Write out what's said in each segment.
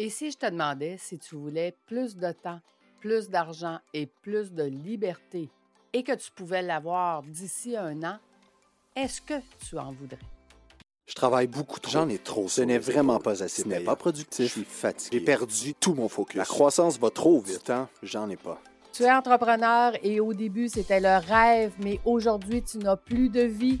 Et si je te demandais si tu voulais plus de temps, plus d'argent et plus de liberté et que tu pouvais l'avoir d'ici un an, est-ce que tu en voudrais? Je travaille beaucoup trop. J'en ai trop. Ce n'est vraiment pas assez. Ce n'est pas productif. Je suis fatigué. J'ai perdu tout mon focus. La croissance va trop vite. Du temps, j'en ai pas. Tu es entrepreneur et au début, c'était le rêve, mais aujourd'hui, tu n'as plus de vie.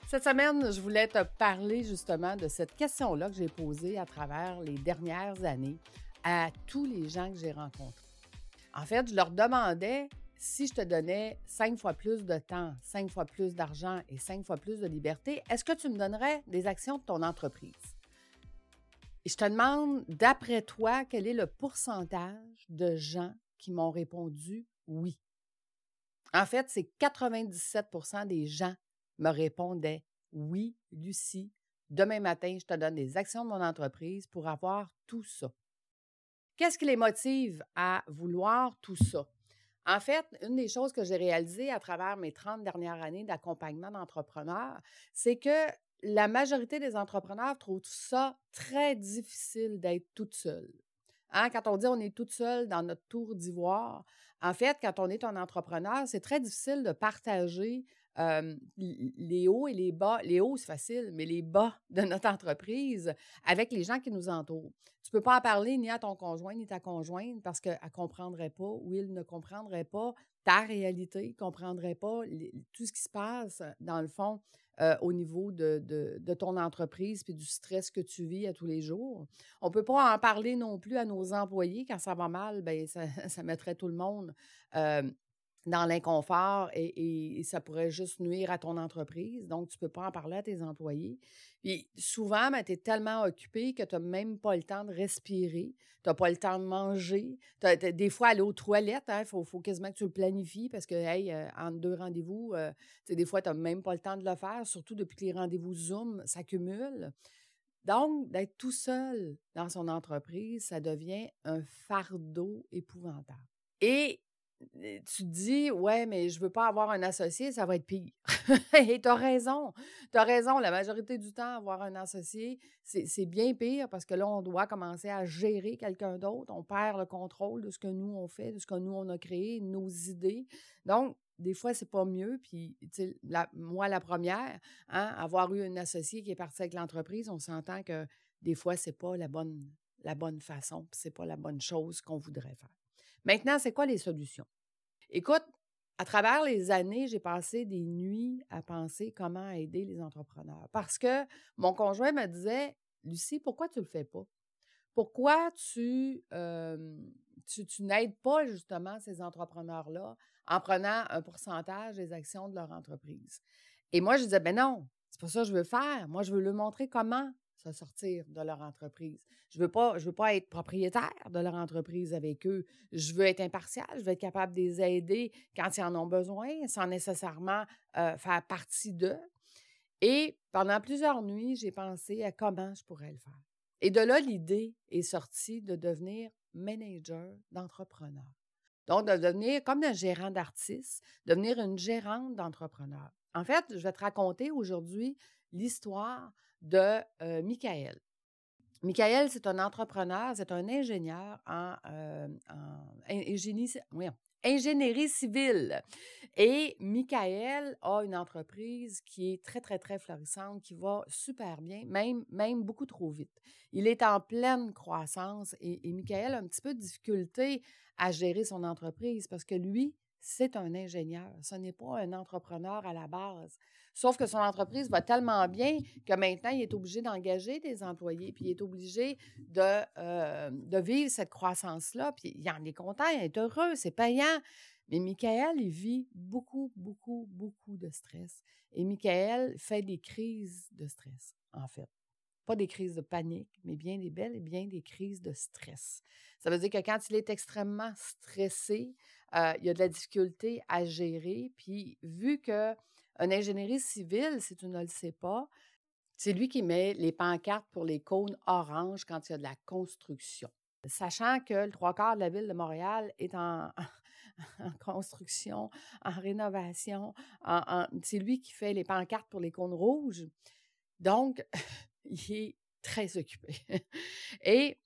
Cette semaine, je voulais te parler justement de cette question-là que j'ai posée à travers les dernières années à tous les gens que j'ai rencontrés. En fait, je leur demandais si je te donnais cinq fois plus de temps, cinq fois plus d'argent et cinq fois plus de liberté, est-ce que tu me donnerais des actions de ton entreprise? Et je te demande, d'après toi, quel est le pourcentage de gens qui m'ont répondu oui? En fait, c'est 97% des gens me répondaient Oui, Lucie, demain matin, je te donne des actions de mon entreprise pour avoir tout ça. Qu'est-ce qui les motive à vouloir tout ça? En fait, une des choses que j'ai réalisées à travers mes 30 dernières années d'accompagnement d'entrepreneurs, c'est que la majorité des entrepreneurs trouvent ça très difficile d'être toute seule. Hein, Quand on dit on est toute seule dans notre tour d'ivoire, en fait, quand on est un entrepreneur, c'est très difficile de partager euh, les hauts et les bas. Les hauts, c'est facile, mais les bas de notre entreprise avec les gens qui nous entourent. Tu ne peux pas en parler ni à ton conjoint ni ta conjointe parce qu'elle ne comprendrait pas ou il ne comprendrait pas ta réalité, ne comprendrait pas tout ce qui se passe, dans le fond, euh, au niveau de, de- ton entreprise puis du stress que tu vis à tous les jours. On ne peut pas en parler non plus à nos employés. Quand ça va mal, ben ça, mettrait tout le monde euh, dans l'inconfort et, ça pourrait juste nuire à ton entreprise. Donc, tu ne peux pas en parler à tes employés. Puis souvent, tu es tellement occupé que tu n'as même pas le temps de respirer, tu n'as pas le temps de manger. T'as- des fois, aller aux toilettes, il faut, faut quasiment que tu le planifies parce que, hey, euh, entre deux rendez-vous, euh, des fois, tu n'as même pas le temps de le faire, surtout depuis que les rendez-vous Zoom s'accumulent. Donc, d'être tout seul dans son entreprise, ça devient un fardeau épouvantable. Et tu te dis, ouais, mais je veux pas avoir un associé, ça va être pire. Et tu as raison. Tu as raison. La majorité du temps, avoir un associé, c'est bien pire parce que là, on doit commencer à gérer quelqu'un d'autre. On perd le contrôle de ce que nous, on fait, de ce que nous, on a créé, nos idées. Donc, des fois, c'est pas mieux. Puis, la- moi, la première, hein, avoir eu un associé qui est parti avec l'entreprise, on s'entend que des fois, c'est pas la bonne, la bonne façon, puis c'est pas la bonne chose qu'on voudrait faire. Maintenant, c'est quoi les solutions? Écoute, à travers les années, j'ai passé des nuits à penser comment aider les entrepreneurs. Parce que mon conjoint me disait, Lucie, pourquoi tu le fais pas? Pourquoi tu, euh, tu, tu n'aides pas justement ces entrepreneurs-là en prenant un pourcentage des actions de leur entreprise? Et moi, je disais, ben non, c'est pas ça que je veux faire. Moi, je veux leur montrer comment se sortir de leur entreprise. Je veux pas, je veux pas être propriétaire de leur entreprise avec eux. Je veux être impartial. Je veux être capable de les aider quand ils en ont besoin, sans nécessairement euh, faire partie d'eux. Et pendant plusieurs nuits, j'ai pensé à comment je pourrais le faire. Et de là, l'idée est sortie de devenir manager d'entrepreneur. Donc, de devenir comme un gérant d'artiste, devenir une gérante d'entrepreneur. En fait, je vais te raconter aujourd'hui l'histoire de Michael. Michael, c'est un entrepreneur, c'est un ingénieur en, ingénierie civile. Et Michael a une entreprise qui est très, très, très florissante, qui va super bien, même, même beaucoup trop vite. Il est en pleine croissance et, et Michael a un petit peu de difficulté à gérer son entreprise parce que lui, c'est un ingénieur. Ce n'est pas un entrepreneur à la base. Sauf que son entreprise va tellement bien que maintenant, il est obligé d'engager des employés, puis il est obligé de, euh, de vivre cette croissance-là. Puis il en est content, il est heureux, c'est payant. Mais Michael, il vit beaucoup, beaucoup, beaucoup de stress. Et Michael fait des crises de stress, en fait. Pas des crises de panique, mais bien des belles et bien des crises de stress. Ça veut dire que quand il est extrêmement stressé, euh, il y a de la difficulté à gérer. Puis, vu que un ingénierie civile, si tu ne le sais pas, c'est lui qui met les pancartes pour les cônes oranges quand il y a de la construction. Sachant que le trois quarts de la ville de Montréal est en, construction, en rénovation, c'est lui qui fait les pancartes pour les cônes rouges. Donc, il est très occupé. Et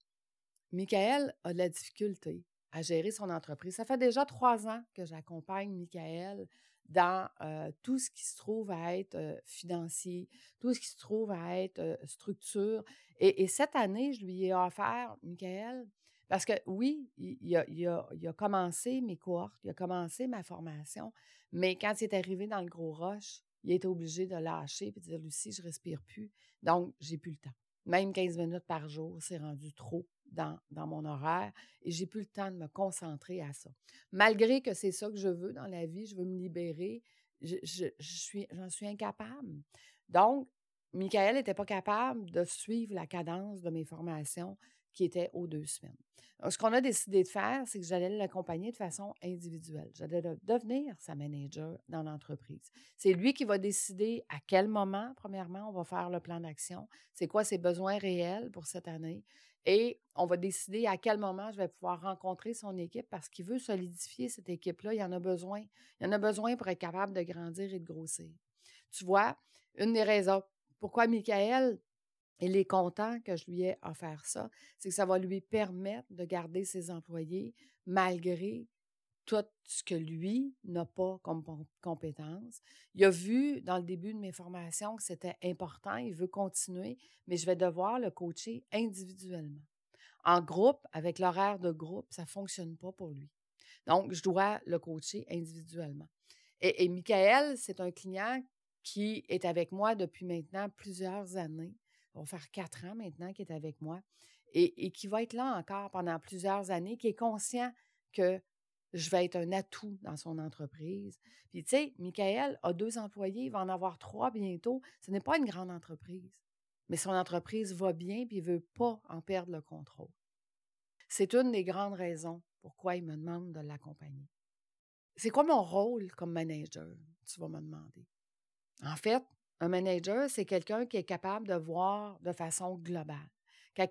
Michael a de la difficulté à gérer son entreprise. Ça fait déjà trois ans que j'accompagne Michael dans tout ce qui se trouve à être financier, tout ce qui se trouve à être structure. Et, cette année, je lui ai offert, Michael, parce que oui, il, a, commencé mes cohortes, il a commencé ma formation, mais quand il est arrivé dans le gros roche, il a été obligé de lâcher et de dire Lucie, je respire plus. Donc, j'ai plus le temps. Même 15 minutes par jour, c'est rendu trop dans, dans mon horaire et j'ai plus le temps de me concentrer à ça. Malgré que c'est ça que je veux dans la vie, je veux me libérer, je, je, suis, j'en suis incapable. Donc, Michael n'était pas capable de suivre la cadence de mes formations qui étaient aux deux semaines. ce qu'on a décidé de faire, c'est que j'allais l'accompagner de façon individuelle. J'allais devenir sa manager dans l'entreprise. C'est lui qui va décider à quel moment, premièrement, on va faire le plan d'action, c'est quoi ses besoins réels pour cette année, et on va décider à quel moment je vais pouvoir rencontrer son équipe parce qu'il veut solidifier cette équipe-là. Il en a besoin. Il en a besoin pour être capable de grandir et de grossir. Tu vois, une des raisons pourquoi Michael il est content que je lui ai offert ça, c'est que ça va lui permettre de garder ses employés malgré tout ce que lui n'a pas comme compétence. Il a vu dans le début de mes formations que c'était important, il veut continuer, mais je vais devoir le coacher individuellement. En groupe, avec l'horaire de groupe, ça ne fonctionne pas pour lui. Donc, je dois le coacher individuellement. Et, et Michael, c'est un client qui est avec moi depuis maintenant plusieurs années. Va faire quatre ans maintenant qu'il est avec moi et, et qui va être là encore pendant plusieurs années, qui est conscient que je vais être un atout dans son entreprise. Puis, tu sais, Michael a deux employés, il va en avoir trois bientôt. Ce n'est pas une grande entreprise, mais son entreprise va bien, puis il ne veut pas en perdre le contrôle. C'est une des grandes raisons pourquoi il me demande de l'accompagner. C'est quoi mon rôle comme manager, tu vas me demander? En fait, un manager, c'est quelqu'un qui est capable de voir de façon globale.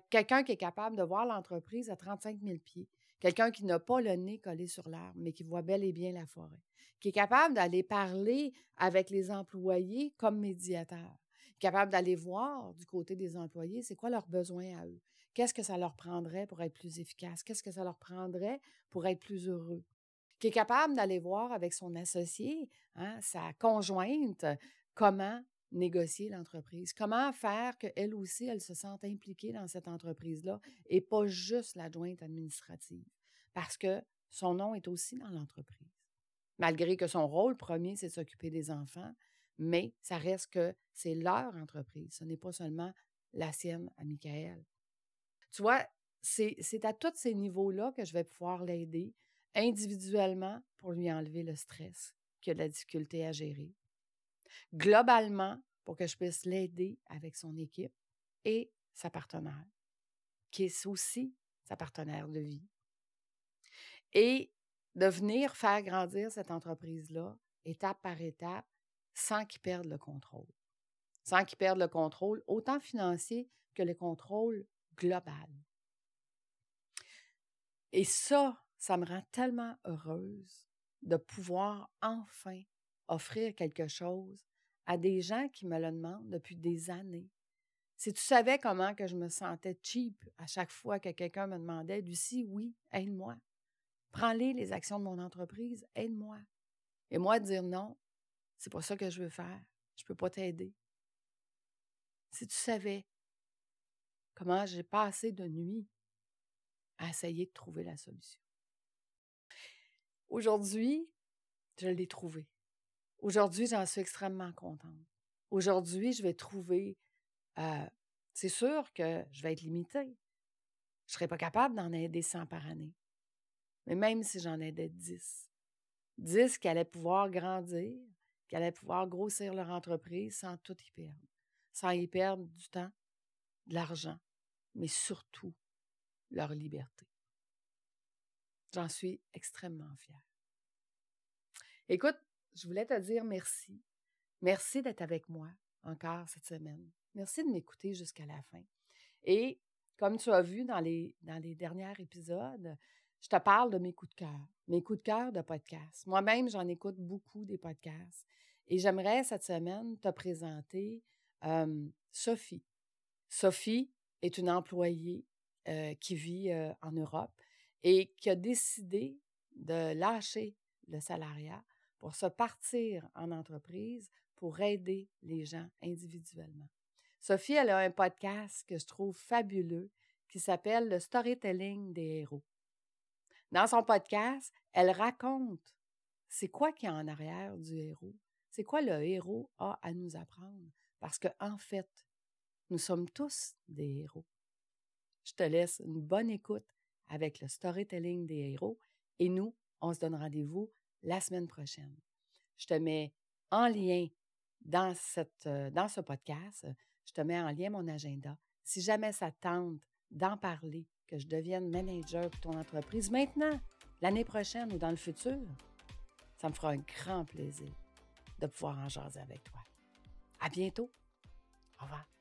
Quelqu'un qui est capable de voir l'entreprise à 35 000 pieds, Quelqu'un qui n'a pas le nez collé sur l'arbre, mais qui voit bel et bien la forêt. Qui est capable d'aller parler avec les employés comme médiateur. Capable d'aller voir du côté des employés, c'est quoi leurs besoins à eux. Qu'est-ce que ça leur prendrait pour être plus efficace? Qu'est-ce que ça leur prendrait pour être plus heureux? Qui est capable d'aller voir avec son associé, hein, sa conjointe, comment négocier l'entreprise. Comment faire qu'elle aussi, elle se sente impliquée dans cette entreprise-là et pas juste l'adjointe administrative? Parce que son nom est aussi dans l'entreprise. Malgré que son rôle premier, c'est s'occuper des enfants, mais ça reste que c'est leur entreprise. Ce n'est pas seulement la sienne à Michael. Tu vois, c'est à tous ces niveaux-là que je vais pouvoir l'aider individuellement pour lui enlever le stress qu'il a de la difficulté à gérer, globalement pour que je puisse l'aider avec son équipe et sa partenaire, qui est aussi sa partenaire de vie. Et de venir faire grandir cette entreprise-là, étape par étape, sans qu'il perde le contrôle. Sans qu'il perde le contrôle, autant financier que le contrôle global. Et ça, ça me rend tellement heureuse de pouvoir enfin offrir quelque chose à des gens qui me le demandent depuis des années. Si tu savais comment que je me sentais cheap à chaque fois que quelqu'un me demandait, Lucie, oui, aide-moi. Prends-les les actions de mon entreprise, aide-moi. Et moi, dire non, c'est pas ça que je veux faire. Je peux pas t'aider. Si tu savais comment j'ai passé de nuit à essayer de trouver la solution. Aujourd'hui, je l'ai trouvé. Aujourd'hui, j'en suis extrêmement contente. Aujourd'hui, je vais trouver, euh, c'est sûr que je vais être limitée. Je ne serai pas capable d'en aider 100 par année. Mais même si j'en aidais 10, 10 qui allaient pouvoir grandir, qui allaient pouvoir grossir leur entreprise sans tout y perdre, sans y perdre du temps, de l'argent, mais surtout leur liberté. J'en suis extrêmement fière. Écoute, je voulais te dire merci. Merci d'être avec moi encore cette semaine. Merci de m'écouter jusqu'à la fin. Et comme tu as vu dans les, dans les derniers épisodes, je te parle de mes coups de cœur, mes coups de cœur de podcast. Moi-même, j'en écoute beaucoup des podcasts. Et j'aimerais cette semaine te présenter Sophie. Sophie est une employée qui vit en Europe et qui a décidé de lâcher le salariat pour se partir en entreprise pour aider les gens individuellement. Sophie, elle a un podcast que je trouve fabuleux qui s'appelle Le Storytelling des héros. Dans son podcast, elle raconte c'est quoi qui est en arrière du héros, c'est quoi le héros a à nous apprendre, parce qu'en en fait, nous sommes tous des héros. Je te laisse une bonne écoute avec le storytelling des héros et nous, on se donne rendez-vous la semaine prochaine. Je te mets en lien dans, cette, euh, dans ce podcast, je te mets en lien mon agenda. Si jamais ça tente d'en parler, que je devienne manager pour ton entreprise maintenant, l'année prochaine ou dans le futur, ça me fera un grand plaisir de pouvoir en jaser avec toi. À bientôt. Au revoir.